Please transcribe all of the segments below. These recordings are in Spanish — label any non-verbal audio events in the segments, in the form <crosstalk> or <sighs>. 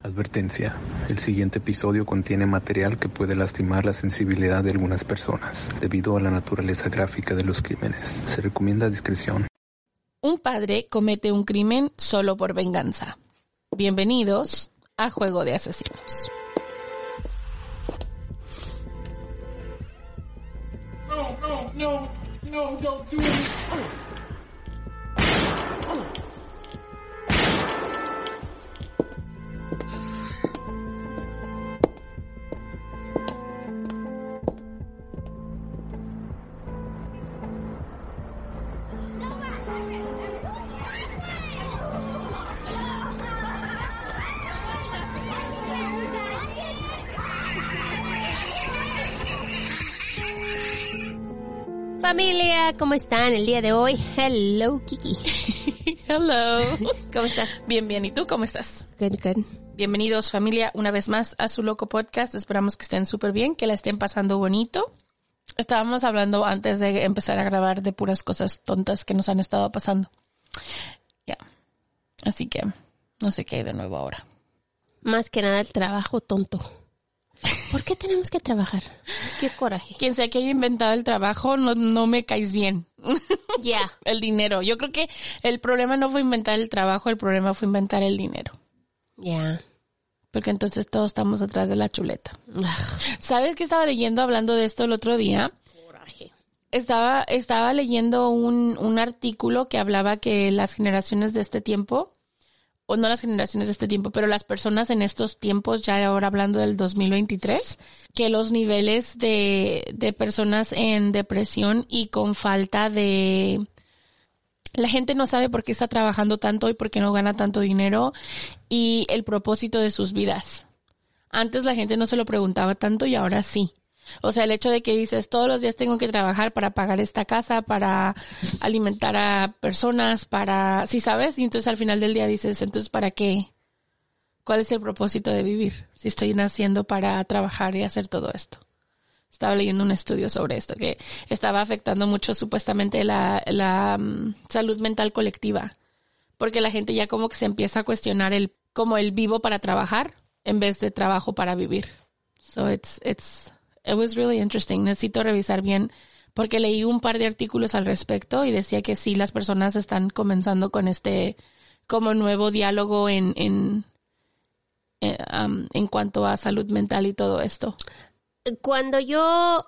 Advertencia. El siguiente episodio contiene material que puede lastimar la sensibilidad de algunas personas debido a la naturaleza gráfica de los crímenes. Se recomienda discreción. Un padre comete un crimen solo por venganza. Bienvenidos a Juego de Asesinos. No, no, no, no, don't do it. Familia, ¿cómo están el día de hoy? Hello, Kiki. <laughs> Hello. ¿Cómo estás? Bien, bien. ¿Y tú cómo estás? Good, good. Bienvenidos familia una vez más a su loco podcast. Esperamos que estén súper bien, que la estén pasando bonito. Estábamos hablando antes de empezar a grabar de puras cosas tontas que nos han estado pasando. Ya. Así que no sé qué hay de nuevo ahora. Más que nada el trabajo tonto. ¿Por qué tenemos que trabajar? Qué coraje. Quien sea que haya inventado el trabajo, no, no me caes bien. <laughs> Ya. el dinero. Yo creo que el problema no fue inventar el trabajo, el problema fue inventar el dinero. Ya. Porque entonces todos estamos atrás de la chuleta. ¿Sabes qué estaba leyendo hablando de esto el otro día? Coraje. Estaba, estaba leyendo un, un artículo que hablaba que las generaciones de este tiempo, o no las generaciones de este tiempo, pero las personas en estos tiempos, ya ahora hablando del 2023, que los niveles de, de personas en depresión y con falta de... La gente no sabe por qué está trabajando tanto y por qué no gana tanto dinero y el propósito de sus vidas. Antes la gente no se lo preguntaba tanto y ahora sí. O sea, el hecho de que dices, todos los días tengo que trabajar para pagar esta casa, para alimentar a personas, para, sí sabes, y entonces al final del día dices, entonces, ¿para qué? ¿Cuál es el propósito de vivir? Si estoy naciendo para trabajar y hacer todo esto. Estaba leyendo un estudio sobre esto, que estaba afectando mucho supuestamente la, la mm, salud mental colectiva. Porque la gente ya como que se empieza a cuestionar el, como el vivo para trabajar en vez de trabajo para vivir. So it's, it's, it was really interesting. Necesito revisar bien porque leí un par de artículos al respecto y decía que sí, las personas están comenzando con este como nuevo diálogo en, en, eh, um, en cuanto a salud mental y todo esto. Cuando yo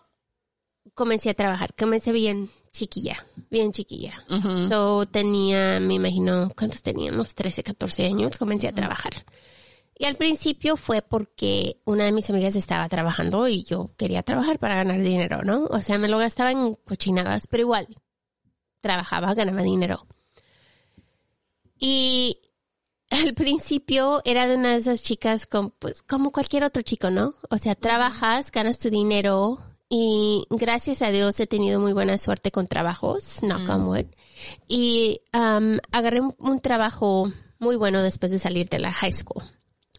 comencé a trabajar, comencé bien chiquilla, bien chiquilla. So tenía, me imagino, ¿cuántos teníamos? 13, 14 años, comencé a trabajar. Y al principio fue porque una de mis amigas estaba trabajando y yo quería trabajar para ganar dinero, ¿no? O sea, me lo gastaba en cochinadas, pero igual, trabajaba, ganaba dinero. Y <laughs> al principio era de una de esas chicas como, pues, como cualquier otro chico, ¿no? O sea, trabajas, ganas tu dinero y gracias a Dios he tenido muy buena suerte con trabajos, knock on wood. Y um, agarré un, un trabajo muy bueno después de salir de la high school,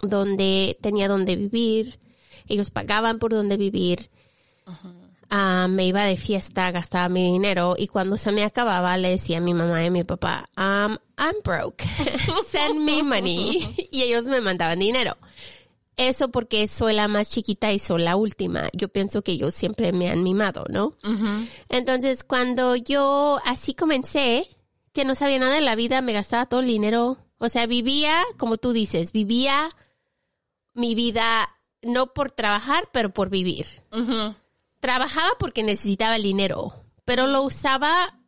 donde tenía donde vivir, ellos pagaban por donde vivir. Ah, me iba de fiesta, gastaba mi dinero y cuando se me acababa le decía a mi mamá y a mi papá, um, I'm broke, <laughs> send me money y ellos me mandaban dinero. Eso porque soy la más chiquita y soy la última. Yo pienso que ellos siempre me han mimado, ¿no? Entonces cuando yo así comencé, que no sabía nada de la vida, me gastaba todo el dinero. O sea, vivía, como tú dices, vivía mi vida no por trabajar, pero por vivir trabajaba porque necesitaba el dinero, pero lo usaba,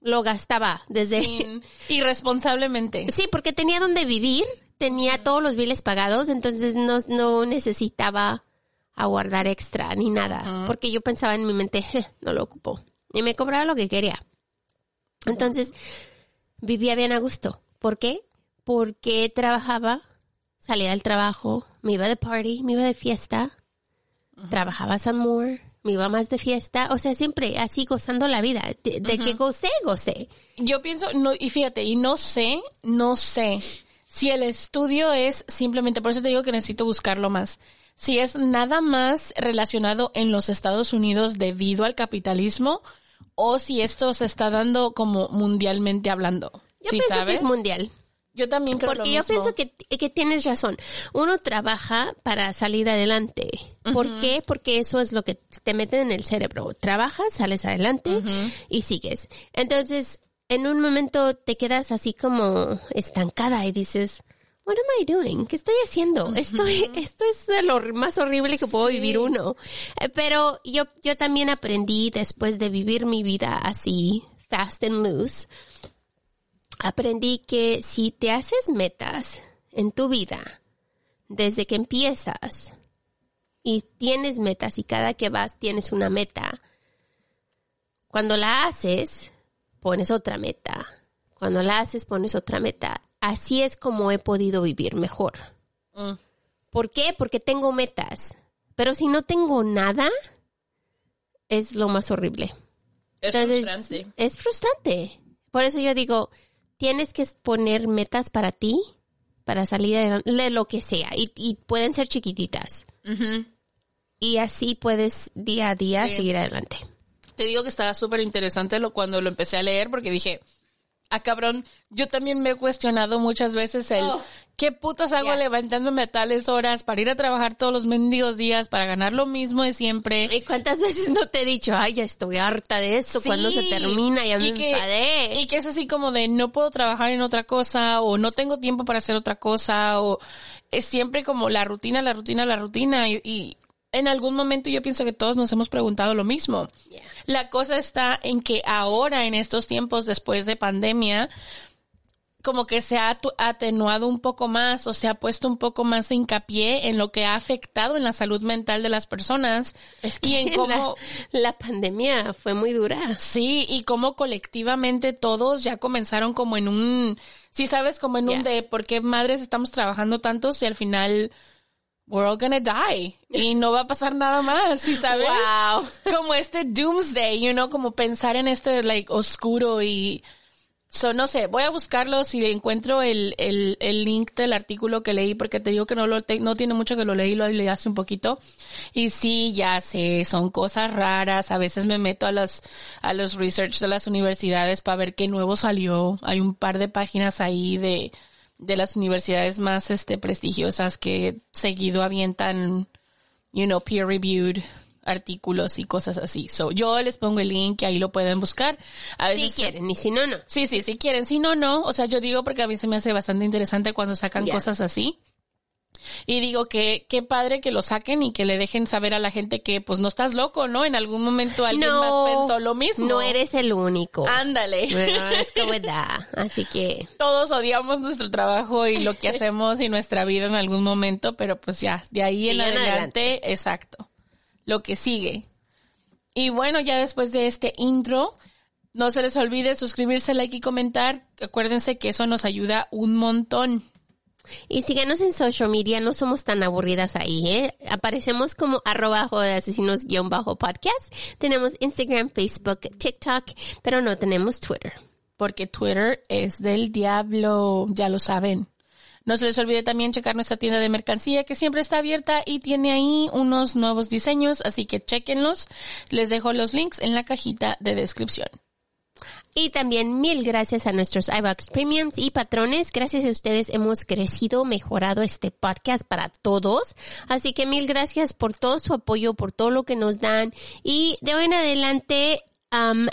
lo gastaba desde... <laughs> Irresponsablemente. Sí, porque tenía donde vivir, tenía todos los biles pagados, entonces no, no necesitaba aguardar extra ni nada, porque yo pensaba en mi mente, "Je, no lo ocupo, y me cobraba lo que quería. Entonces, vivía bien a gusto. ¿Por qué? Porque trabajaba salía del trabajo, me iba de party, me iba de fiesta, trabajaba some more, me iba más de fiesta, o sea, siempre así gozando la vida. De, de que gocé, gocé. Yo pienso, no, y fíjate, y no sé, no sé si el estudio es simplemente, por eso te digo que necesito buscarlo más, si es nada más relacionado en los Estados Unidos debido al capitalismo o si esto se está dando como mundialmente hablando. Yo ¿Sí pienso sabes? que es mundial. Yo también creo Porque lo yo mismo. pienso que, que tienes razón. Uno trabaja para salir adelante. ¿Por qué? Porque eso es lo que te meten en el cerebro. Trabajas, sales adelante y sigues. Entonces, en un momento te quedas así como estancada y dices, What am I doing? ¿Qué estoy haciendo? Estoy, esto es de lo más horrible que puedo vivir uno. Eh, Pero yo, yo también aprendí después de vivir mi vida así, fast and loose, aprendí que si te haces metas en tu vida, desde que empiezas y tienes metas y cada que vas tienes una meta, cuando la haces, pones otra meta. Cuando la haces, pones otra meta. Así es como he podido vivir mejor. Mm. ¿Por qué? Porque tengo metas. Pero si no tengo nada, es lo más horrible. Es Entonces, frustrante. Es frustrante. Por eso yo digo, tienes que poner metas para ti, para salir adelante, de lo que sea. Y, y pueden ser chiquititas. Y así puedes día a día seguir adelante. Te digo que estaba súper interesante lo, cuando lo empecé a leer porque dije, ah cabrón, yo también me he cuestionado muchas veces el, Oh. ¿qué putas hago levantándome a tales horas para ir a trabajar todos los mendigos días, para ganar lo mismo de siempre? ¿Y cuántas veces no te he dicho, ay, ya estoy harta de esto, Sí. cuando se termina, ya me que- enfadé? Y que es así como de no puedo trabajar en otra cosa o no tengo tiempo para hacer otra cosa o es siempre como la rutina, la rutina, la rutina y, y en algún momento yo pienso que todos nos hemos preguntado lo mismo. Yeah. La cosa está en que ahora en estos tiempos después de pandemia como que se ha atenuado un poco más o se ha puesto un poco más de hincapié en lo que ha afectado en la salud mental de las personas Es y en <laughs> cómo la, la pandemia fue muy dura. Sí, y cómo colectivamente todos ya comenzaron como en un, sí sabes, como en un de por qué madres estamos trabajando tantos y al final we're all gonna die y <laughs> no va a pasar nada más, ¿sí sabes? Wow. Como este doomsday, you know, como pensar en este like oscuro y So, no sé, voy a buscarlo si encuentro el, el, el link del artículo que leí, porque te digo que no lo te- no tiene mucho que lo leí, lo leí hace un poquito. Y sí, ya sé, son cosas raras. A veces me meto a los, a los research de las universidades para ver qué nuevo salió. Hay un par de páginas ahí de, de las universidades más, este, prestigiosas que seguido avientan, you know, peer reviewed artículos y cosas así. So, yo les pongo el link y ahí lo pueden buscar. A Si quieren, y si no, no. Sí, sí, si quieren. Si no, no. O sea, yo digo porque a mí se me hace bastante interesante cuando sacan cosas así. Y digo que qué padre que lo saquen y que le dejen saber a la gente que pues no estás loco, ¿no? En algún momento alguien no, más pensó lo mismo. No eres el único. Ándale. Bueno, es como <laughs> da. Así que, Todos odiamos nuestro trabajo y lo que <laughs> hacemos y nuestra vida en algún momento, pero pues ya, de ahí en adelante, adelante. exacto. Lo que sigue. Y bueno, ya después de este intro, no se les olvide suscribirse, like y comentar. Acuérdense que eso nos ayuda un montón. Y síganos en social media, no somos tan aburridas ahí, ¿eh? Aparecemos como arroba de asesinos guion bajo podcast. Tenemos Instagram, Facebook, TikTok, pero no tenemos Twitter. porque Twitter es del diablo, ya lo saben. No se les olvide también checar nuestra tienda de mercancía que siempre está abierta y tiene ahí unos nuevos diseños, así que chequenlos. Les dejo los links en la cajita de descripción. Y también mil gracias a nuestros iBox Premiums y patrones. Gracias a ustedes hemos crecido, mejorado este podcast para todos. Así que mil gracias por todo su apoyo, por todo lo que nos dan. Y de hoy en adelante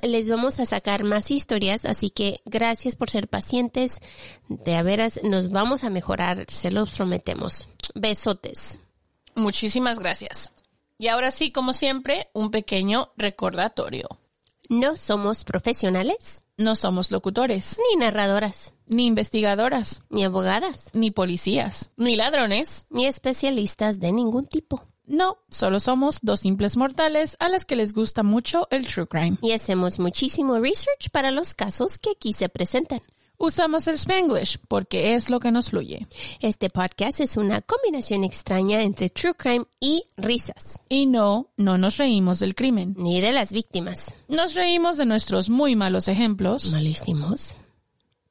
les vamos a sacar más historias. Así que gracias por ser pacientes. De a veras nos vamos a mejorar, se los prometemos. Besotes. Muchísimas gracias. Y ahora sí, como siempre, un pequeño recordatorio. No somos profesionales, No somos locutores, ni narradoras, ni investigadoras, ni abogadas, ni policías, ni ladrones. ni especialistas de ningún tipo. No, solo somos dos simples mortales a las que les gusta mucho el true crime. y hacemos muchísimo research para los casos que aquí se presentan. Usamos el Spanglish porque es lo que nos fluye. Este podcast es una combinación extraña entre true crime y risas, Y no, no nos reímos del crimen. ni de las víctimas. Nos reímos de nuestros muy malos ejemplos, Malísimos.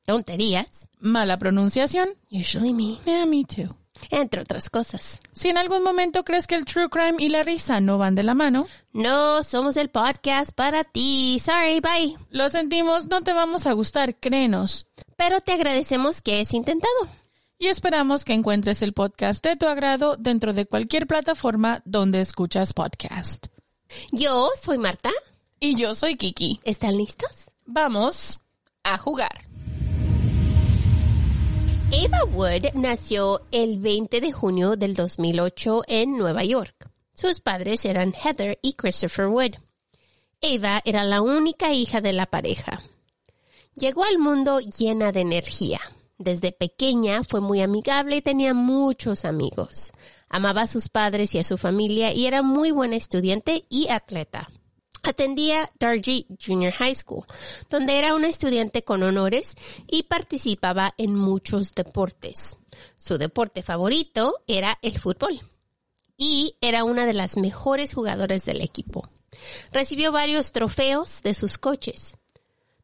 Tonterías. mala pronunciación, Usually me. yeah, me too. Entre otras cosas. Si en algún momento crees que el true crime y la risa no van de la mano, No somos el podcast para ti. Sorry, bye. lo sentimos, no te vamos a gustar, créenos. Pero te agradecemos que es intentado. Y esperamos que encuentres el podcast de tu agrado dentro de cualquier plataforma donde escuchas podcast. Yo soy Marta. Y yo soy Kiki. ¿Están listos? Vamos a jugar. Ava Wood nació el 20 de junio del 2008 en Nueva York. Sus padres eran Heather y Christopher Wood. Ava era la única hija de la pareja. Llegó al mundo llena de energía. Desde pequeña fue muy amigable y tenía muchos amigos. Amaba a sus padres y a su familia y era muy buena estudiante y atleta. Atendía Dargy Junior High School, donde era una estudiante con honores y participaba en muchos deportes. Su deporte favorito era el fútbol y era una de las mejores jugadoras del equipo. Recibió varios trofeos de sus coches,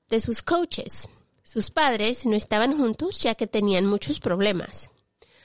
de sus coaches. Sus padres no estaban juntos ya que tenían muchos problemas.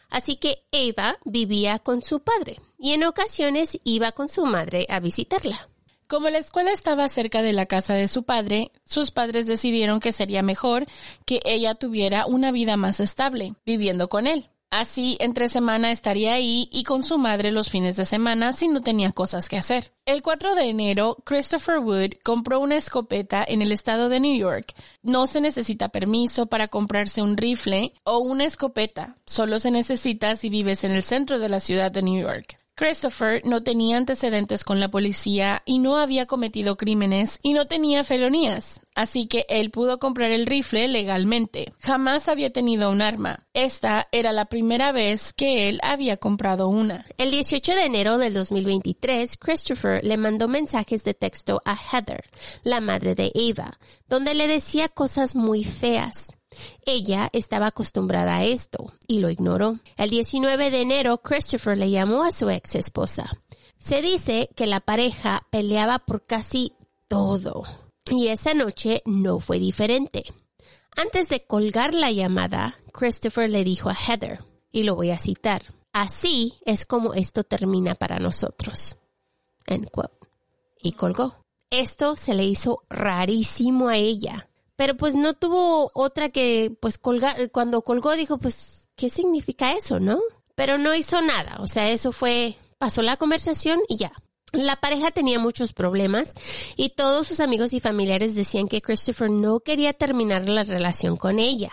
Así que Eva vivía con su padre y en ocasiones iba con su madre a visitarla. Como la escuela estaba cerca de la casa de su padre, sus padres decidieron que sería mejor que ella tuviera una vida más estable, viviendo con él. Así, entre semana estaría ahí y con su madre los fines de semana si no tenía cosas que hacer. El 4 de enero, Christopher Wood compró una escopeta en el estado de New York. No se necesita permiso para comprarse un rifle o una escopeta. Solo se necesita si vives en el centro de la ciudad de New York. Christopher no tenía antecedentes con la policía y no había cometido crímenes y no tenía felonías, así que él pudo comprar el rifle legalmente. Jamás había tenido un arma. Esta era la primera vez que él había comprado una. El 18 de enero del 2023, Christopher le mandó mensajes de texto a Heather, la madre de Ava, donde le decía cosas muy feas. Ella estaba acostumbrada a esto y lo ignoró. El 19 de enero, Christopher le llamó a su ex esposa. Se dice que la pareja peleaba por casi todo. Y esa noche no fue diferente. Antes de colgar la llamada, Christopher le dijo a Heather, y lo voy a citar, así es como esto termina para nosotros. Y colgó. Esto se le hizo rarísimo a ella pero pues no tuvo otra que pues colgar, cuando colgó dijo pues, ¿qué significa eso, no? Pero no hizo nada, o sea, eso fue, pasó la conversación y ya. La pareja tenía muchos problemas y todos sus amigos y familiares decían que Christopher no quería terminar la relación con ella.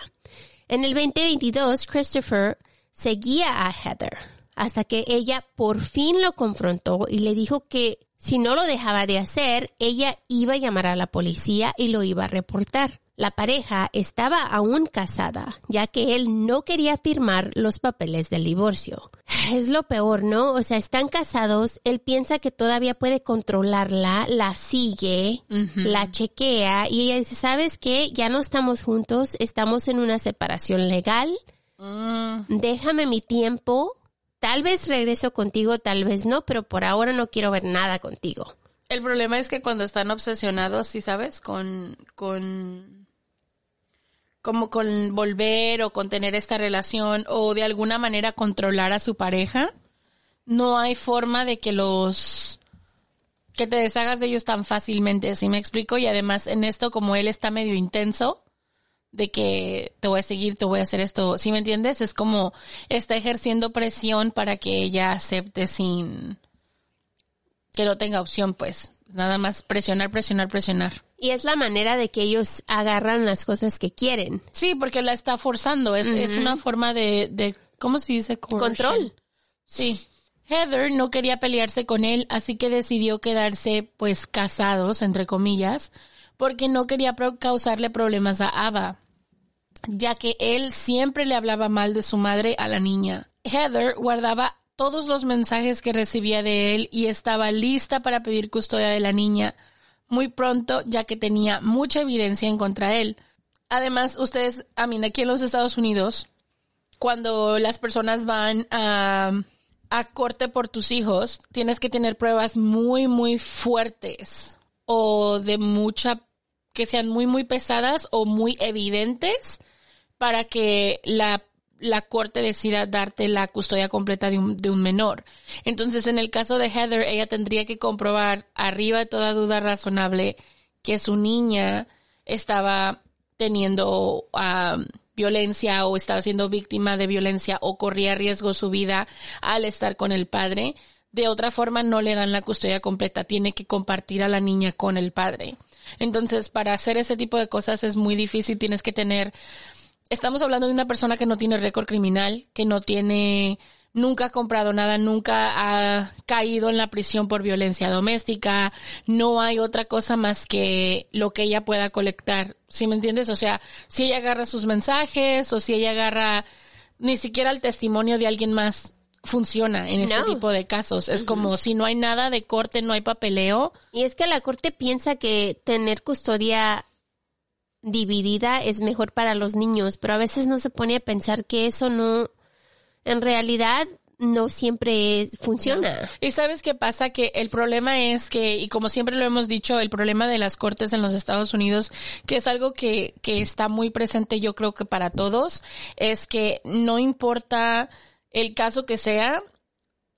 En el 2022, Christopher seguía a Heather hasta que ella por fin lo confrontó y le dijo que si no lo dejaba de hacer, ella iba a llamar a la policía y lo iba a reportar. La pareja estaba aún casada, ya que él no quería firmar los papeles del divorcio. <sighs> Es lo peor, ¿no? O sea, están casados, él piensa que todavía puede controlarla, la sigue, la chequea y ella dice, ¿sabes qué? Ya no estamos juntos, estamos en una separación legal, déjame mi tiempo, Tal vez regreso contigo, tal vez no, pero por ahora no quiero ver nada contigo. El problema es que cuando están obsesionados, ¿sí sabes? Con, con, como con volver o con tener esta relación o de alguna manera controlar a su pareja, no hay forma de que los, que te deshagas de ellos tan fácilmente, ¿sí me explico? Y además en esto como él está medio intenso, de que te voy a seguir, te voy a hacer esto, ¿sí me entiendes? Es como está ejerciendo presión para que ella acepte sin que no tenga opción, pues. Nada más presionar, presionar, presionar. Y es la manera de que ellos agarran las cosas que quieren. Sí, porque la está forzando. Es, es una forma de, de, ¿cómo se dice? Coercion. Control. Sí. Heather no quería pelearse con él, así que decidió quedarse, pues, casados, entre comillas, porque no quería causarle problemas a Ava, ya que él siempre le hablaba mal de su madre a la niña. Heather guardaba todos los mensajes que recibía de él y estaba lista para pedir custodia de la niña muy pronto, ya que tenía mucha evidencia en contra de él. Además, ustedes, a mí, aquí en los Estados Unidos, cuando las personas van a, a corte por tus hijos, tienes que tener pruebas muy, muy fuertes o de mucha, que sean muy, muy pesadas o muy evidentes para que la, la corte decida darte la custodia completa de un, de un menor. Entonces, en el caso de Heather, ella tendría que comprobar arriba de toda duda razonable que su niña estaba teniendo um, violencia o estaba siendo víctima de violencia o corría riesgo su vida al estar con el padre. De otra forma no le dan la custodia completa, tiene que compartir a la niña con el padre. Entonces, para hacer ese tipo de cosas es muy difícil, tienes que tener, estamos hablando de una persona que no tiene récord criminal, que no tiene nunca ha comprado nada, nunca ha caído en la prisión por violencia doméstica, no hay otra cosa más que lo que ella pueda colectar, ¿sí me entiendes? O sea, si ella agarra sus mensajes o si ella agarra ni siquiera el testimonio de alguien más funciona en este No. tipo de casos. Es como si no hay nada de corte, no hay papeleo. Y es que la corte piensa que tener custodia dividida es mejor para los niños, pero a veces no se pone a pensar que eso no, en realidad no siempre es- funciona. Y sabes qué pasa que el problema es que, y como siempre lo hemos dicho, el problema de las cortes en los Estados Unidos, que es algo que, que está muy presente yo creo que para todos, es que no importa el caso que sea,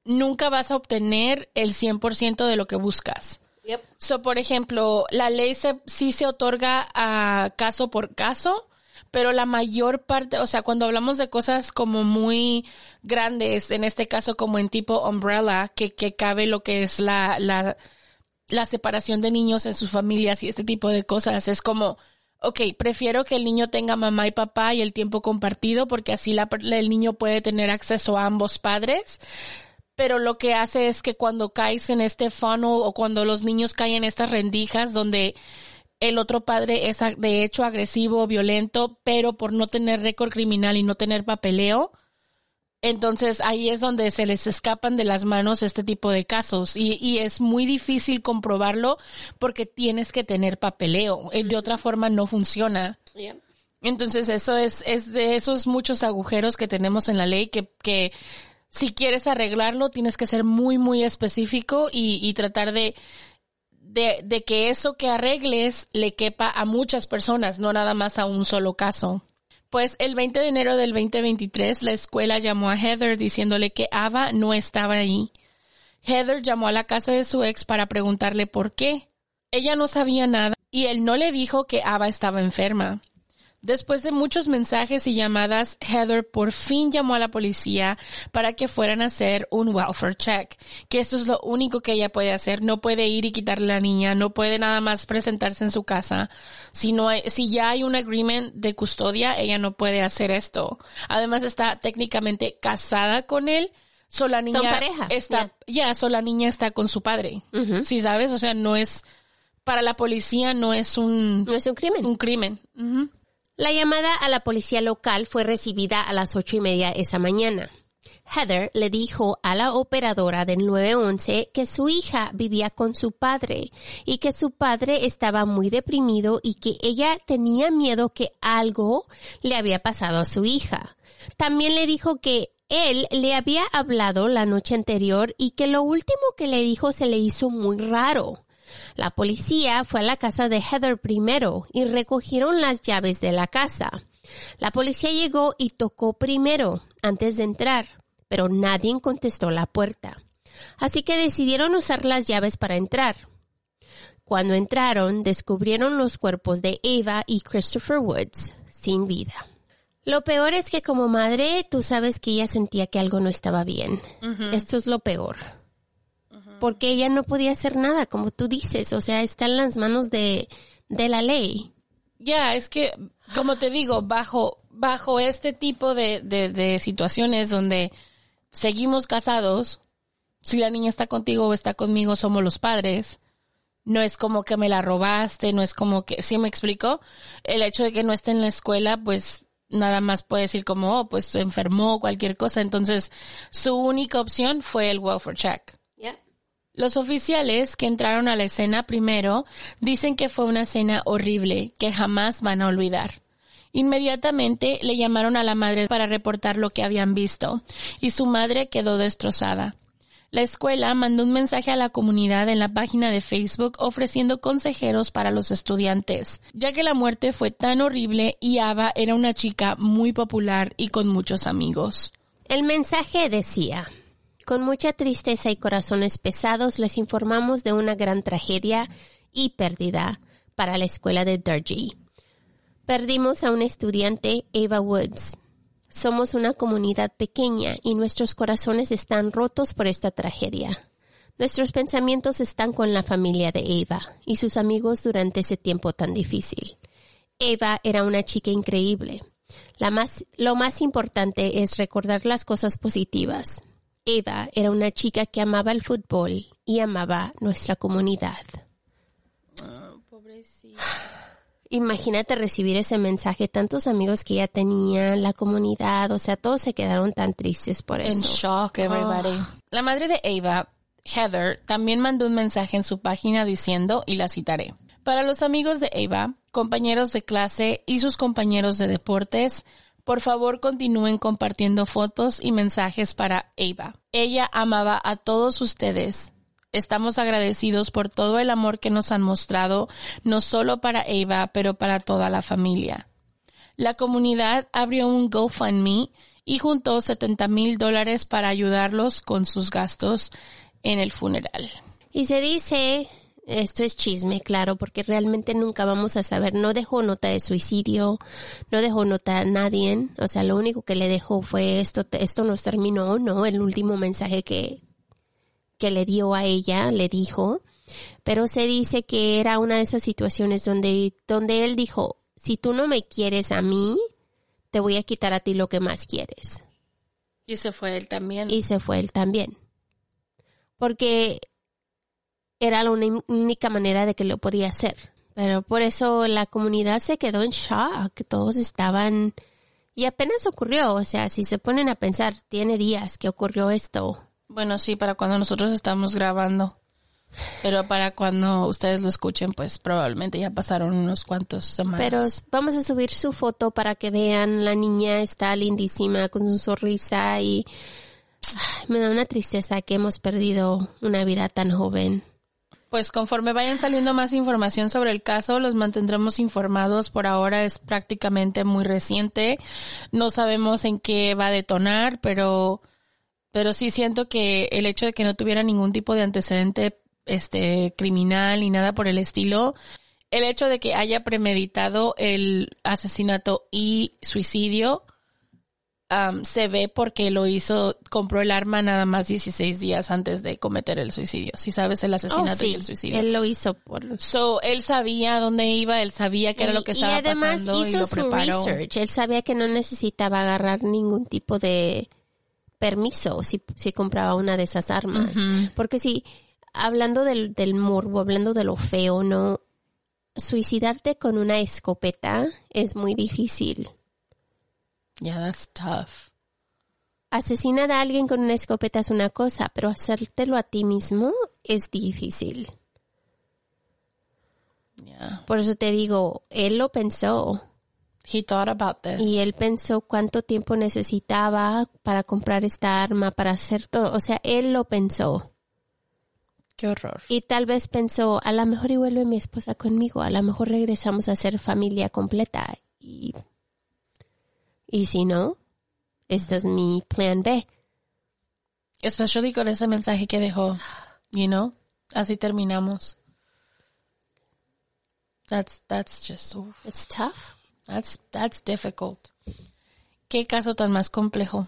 nunca vas a obtener el 100% de lo que buscas. So, por ejemplo, la ley se, sí se otorga a caso por caso, pero la mayor parte, o sea, cuando hablamos de cosas como muy grandes, en este caso como en tipo umbrella, que, que cabe lo que es la, la, la separación de niños en sus familias y este tipo de cosas, es como, ok, prefiero que el niño tenga mamá y papá y el tiempo compartido porque así la, el niño puede tener acceso a ambos padres pero lo que hace es que cuando caes en este funnel o cuando los niños caen en estas rendijas donde el otro padre es de hecho agresivo, violento, pero por no tener récord criminal y no tener papeleo, entonces ahí es donde se les escapan de las manos este tipo de casos y, y es muy difícil comprobarlo porque tienes que tener papeleo. Eh, De otra forma no funciona. Entonces eso es, es de esos muchos agujeros que tenemos en la ley que, que si quieres arreglarlo tienes que ser muy, muy específico y, y tratar de, de, de que eso que arregles le quepa a muchas personas, no nada más a un solo caso. Pues el 20 de enero del 2023 la escuela llamó a Heather diciéndole que Ava no estaba ahí. Heather llamó a la casa de su ex para preguntarle por qué. Ella no sabía nada y él no le dijo que Ava estaba enferma. Después de muchos mensajes y llamadas, Heather por fin llamó a la policía para que fueran a hacer un welfare check, que eso es lo único que ella puede hacer. No puede ir y quitarle a la niña, no puede nada más presentarse en su casa. Si no hay, si ya hay un agreement de custodia, ella no puede hacer esto. Además está técnicamente casada con él. So la niña pareja, está, ya, so la niña está con su padre. Si sabes, o sea, no es, para la policía no es un, No es un crimen. un crimen. La llamada a la policía local fue recibida a las ocho y media esa mañana. Heather le dijo a la operadora del 911 que su hija vivía con su padre y que su padre estaba muy deprimido y que ella tenía miedo que algo le había pasado a su hija. También le dijo que él le había hablado la noche anterior y que lo último que le dijo se le hizo muy raro. La policía fue a la casa de Heather primero y recogieron las llaves de la casa. La policía llegó y tocó primero antes de entrar, pero nadie contestó la puerta. Así que decidieron usar las llaves para entrar. Cuando entraron, descubrieron los cuerpos de Ava y Christopher Woods sin vida. Lo peor es que como madre, tú sabes que ella sentía que algo no estaba bien. Esto es lo peor porque ella no podía hacer nada, como tú dices, o sea, está en las manos de, de la ley. Ya, es que, como te digo, bajo, bajo este tipo de, de, de situaciones donde seguimos casados, si la niña está contigo o está conmigo, somos los padres. No es como que me la robaste, no es como que, ¿sí me explico? El hecho de que no esté en la escuela, pues nada más puede decir como, oh, pues se enfermó, cualquier cosa. Entonces, su única opción fue el welfare check. Los oficiales que entraron a la escena primero dicen que fue una escena horrible que jamás van a olvidar. Inmediatamente le llamaron a la madre para reportar lo que habían visto, y su madre quedó destrozada. La escuela mandó un mensaje a la comunidad en la página de Facebook ofreciendo consejeros para los estudiantes, ya que la muerte fue tan horrible y Ava era una chica muy popular y con muchos amigos. El mensaje decía, con mucha tristeza y corazones pesados les informamos de una gran tragedia y pérdida para la escuela de Durgee. Perdimos a un estudiante, Ava Woods. Somos una comunidad pequeña y nuestros corazones están rotos por esta tragedia. Nuestros pensamientos están con la familia de Ava y sus amigos durante ese tiempo tan difícil. Ava era una chica increíble. Lo más importante es recordar las cosas positivas. Ava era una chica que amaba el fútbol y amaba nuestra comunidad. <sighs> Imagínate recibir ese mensaje, tantos amigos que ya tenía, la comunidad, o sea, todos se quedaron tan tristes por eso. En shock, everybody. La madre de Ava, Heather, también mandó un mensaje en su página diciendo, y la citaré. Para los amigos de Ava, compañeros de clase y sus compañeros de deportes, por favor continúen compartiendo fotos y mensajes para Ava. Ella amaba a todos ustedes Estamos agradecidos por todo el amor que nos han mostrado, no solo para Eva, pero para toda la familia. La comunidad abrió un GoFundMe y juntó 70 mil dólares para ayudarlos con sus gastos en el funeral. Y se dice, esto es chisme, claro, porque realmente nunca vamos a saber, no dejó nota de suicidio, no dejó nota a nadie, o sea, lo único que le dejó fue esto, esto nos terminó, ¿no? El último mensaje que, que le dio a ella, le dijo, pero se dice que era una de esas situaciones donde, donde él dijo, si tú no me quieres a mí, te voy a quitar a ti lo que más quieres. Y se fue él también. Y se fue él también. Porque era la única manera de que lo podía hacer. Pero por eso la comunidad se quedó en shock. Todos estaban... Y apenas ocurrió. O sea, si se ponen a pensar, tiene días que ocurrió esto. Bueno, sí, para cuando nosotros estamos grabando. Pero para cuando ustedes lo escuchen, pues probablemente ya pasaron unos cuantos semanas. Pero vamos a subir su foto para que vean. La niña está lindísima con su sonrisa y me da una tristeza que hemos perdido una vida tan joven. Pues conforme vayan saliendo más información sobre el caso, los mantendremos informados. Por ahora es prácticamente muy reciente. No sabemos en qué va a detonar, pero pero sí siento que el hecho de que no tuviera ningún tipo de antecedente este criminal ni nada por el estilo, el hecho de que haya premeditado el asesinato y suicidio se ve porque lo hizo, compró el arma nada más 16 días antes de cometer el suicidio. Si sabes el asesinato oh, y el suicidio. Él lo hizo por. So, él sabía dónde iba, él sabía qué era lo que estaba pasando. Y además hizo su research. Él sabía que no necesitaba agarrar ningún tipo de permiso si, si compraba una de esas armas. Porque si, hablando del, del morbo, hablando de lo feo, no, suicidarte con una escopeta es muy difícil. Yeah, that's tough. Asesinar a alguien con una escopeta es una cosa, pero hacértelo a ti mismo es difícil. Yeah. Por eso te digo, él lo pensó. He thought about this. Y él pensó cuánto tiempo necesitaba para comprar esta arma, para hacer todo. O sea, él lo pensó. Qué horror. Y tal vez pensó, a lo mejor y vuelve mi esposa conmigo, a lo mejor regresamos a ser familia completa. Y, y si no, este es mi plan B. Especially con ese mensaje que dejó, you know, así terminamos. That's, that's just, it's tough. That's, that's difficult. Qué caso tan más complejo.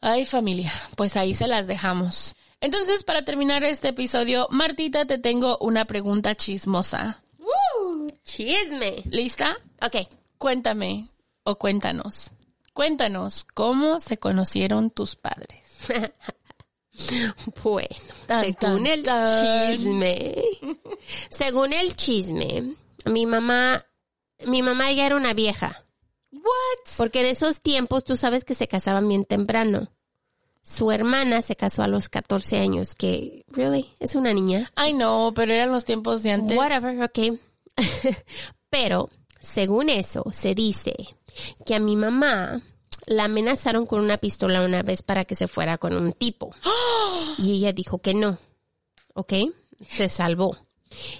Ay, familia, pues ahí se las dejamos. Entonces, para terminar este episodio, Martita, te tengo una pregunta chismosa. ¡Woo! ¡Chisme! ¿Lista? Ok. Cuéntame, o cuéntanos. Cuéntanos, ¿cómo se conocieron tus padres? <laughs> bueno, según el chisme, según el chisme, mi mamá mi mamá ya era una vieja. What? Porque en esos tiempos tú sabes que se casaban bien temprano. Su hermana se casó a los 14 años, que, really, es una niña. Ay, no, pero eran los tiempos de antes. Whatever, ok. <laughs> pero según eso, se dice que a mi mamá la amenazaron con una pistola una vez para que se fuera con un tipo. <gasps> Y ella dijo que no. ¿Ok? Se salvó.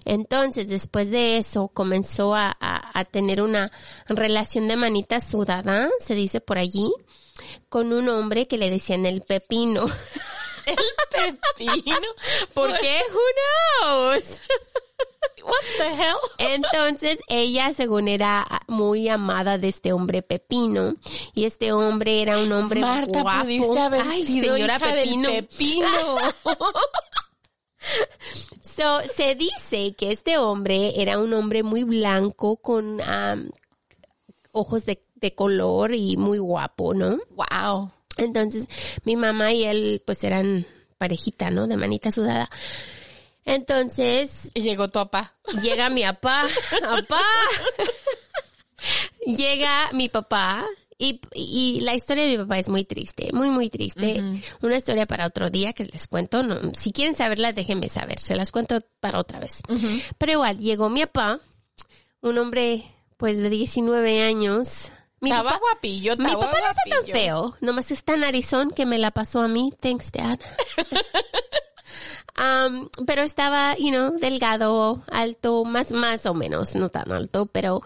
Entonces, después de eso, comenzó a, a- a tener una relación de manita sudada, se dice por allí, con un hombre que le decían el pepino. <laughs> Pepino. <laughs> ¿Por qué? Who knows? <laughs> What the hell? Entonces ella, según era muy amada de este hombre Pepino, y este hombre era un hombre Marta, guapo. pudiste haber Ay, sido señora hija Pepino. del Pepino. <laughs> So, se dice que este hombre era un hombre muy blanco con am, ojos de, de color y muy guapo, ¿no? wow. Entonces, mi mamá y él, pues eran parejita, ¿no? De manita sudada. Entonces, llegó tu papá. llega mi papá, <laughs> papá. llega mi papá y, y la historia de mi papá es muy triste, muy, muy triste. Una historia para otro día que les cuento. No, si quieren saberla, déjenme saber. Se las cuento para otra vez. Pero igual, llegó mi papá, un hombre pues de 19 años. Mi estaba papá, guapillo, mi papá no está tan feo. Nomás está narizón que me la pasó a mí. Thanks, Dad. <laughs> Um, pero estaba, you know, delgado, alto, más, más o menos, no tan alto, pero,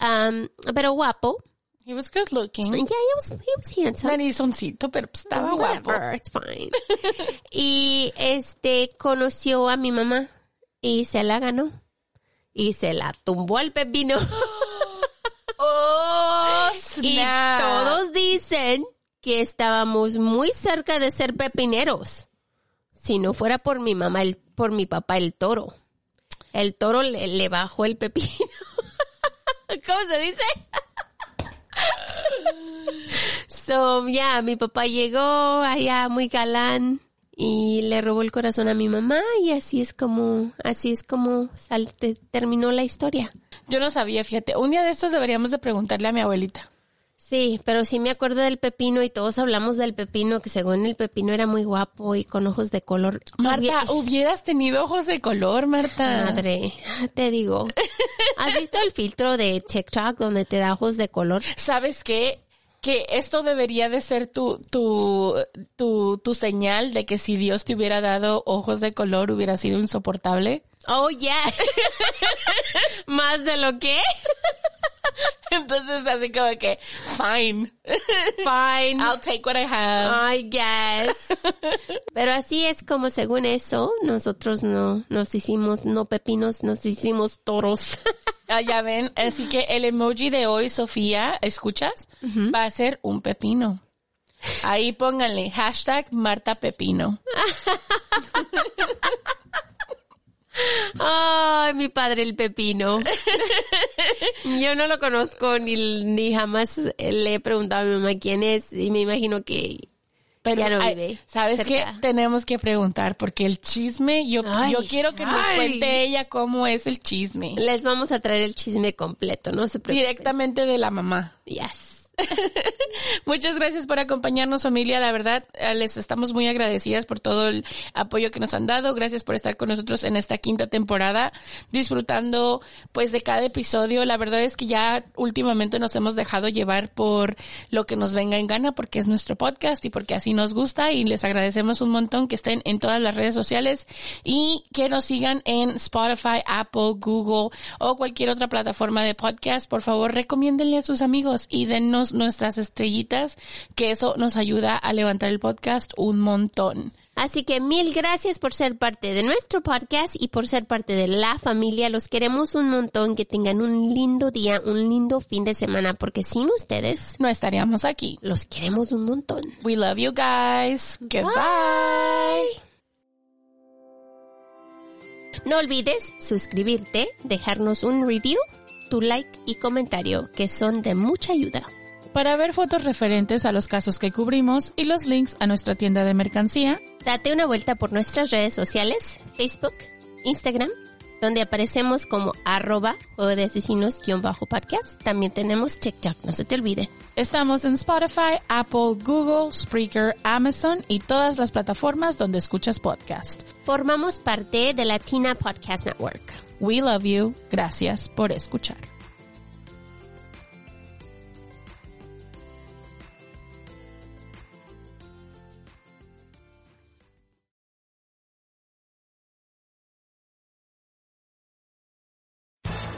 um, pero guapo. He was good looking. Yeah, he was, he was handsome. Narizoncito, pero pues estaba guapo. Whatever, it's fine. <laughs> y este, conoció a mi mamá y se la ganó. Y se la tumbó al pepino. <gasps> <laughs> Oh, y snap. todos dicen que estábamos muy cerca de ser pepineros. Si no fuera por mi mamá, el, por mi papá, el toro. El toro le, bajó el pepino. <laughs> ¿Cómo se dice? <laughs> so, ya, mi papá llegó allá muy galán y le robó el corazón a mi mamá y así es como, así es como terminó la historia. Yo no sabía, fíjate. Un día de estos deberíamos de preguntarle a mi abuelita. Sí, pero sí me acuerdo del pepino y todos hablamos del pepino, que según el pepino era muy guapo y con ojos de color. Marta, hubieras tenido ojos de color, Marta. Madre, te digo. ¿Has visto el filtro de TikTok donde te da ojos de color? ¿Sabes qué? Que esto debería de ser tu, tu, tu, tu señal de que si Dios te hubiera dado ojos de color hubiera sido insoportable. Oh, yeah. <laughs> ¿Más de lo que? <laughs> Entonces así como que, fine. Fine. I'll take what I have. I guess. <laughs> Pero así es como según eso, nosotros no nos hicimos no pepinos, nos hicimos toros. Ah, ya ven. Así que el emoji de hoy, Sofía, ¿escuchas? Va a ser un pepino. Ahí pónganle hashtag Marta Pepino. Ay, mi padre el pepino. <laughs> Yo no lo conozco ni, ni jamás le he preguntado a mi mamá quién es y me imagino que Pero, ya no ay, vive. ¿Sabes qué? Tenemos que preguntar porque el chisme, yo, Ay, yo quiero que nos cuente ella cómo es el chisme. Les vamos a traer el chisme completo, no se preocupen. Directamente de la mamá. Yes. <laughs> Muchas gracias por acompañarnos familia, la verdad eh, les estamos muy agradecidas por todo el apoyo que nos han dado, gracias por estar con nosotros en esta quinta temporada, disfrutando pues de cada episodio, la verdad es que ya últimamente nos hemos dejado llevar por lo que nos venga en gana porque es nuestro podcast y porque así nos gusta y les agradecemos un montón que estén en todas las redes sociales y que nos sigan en Spotify, Apple, Google o cualquier otra plataforma de podcast, por favor recomiéndenle a sus amigos y dennos nuestras estrellitas, que eso nos ayuda a levantar el podcast un montón. Así que mil gracias por ser parte de nuestro podcast y por ser parte de la familia. Los queremos un montón. Que tengan un lindo día, un lindo fin de semana, porque sin ustedes No estaríamos aquí. los queremos un montón. We love you guys. Goodbye. No olvides suscribirte, dejarnos un review, tu like y comentario, que son de mucha ayuda. Para ver fotos referentes a los casos que cubrimos y los links a nuestra tienda de mercancía, Date una vuelta por nuestras redes sociales, Facebook, Instagram, donde aparecemos como arroba juego de asesinos guion bajo podcast. También tenemos TikTok, no se te olvide. estamos en Spotify, Apple, Google, Spreaker, Amazon y todas las plataformas donde escuchas podcast. Formamos parte de Latina Podcast Network. We love you. Gracias por escuchar.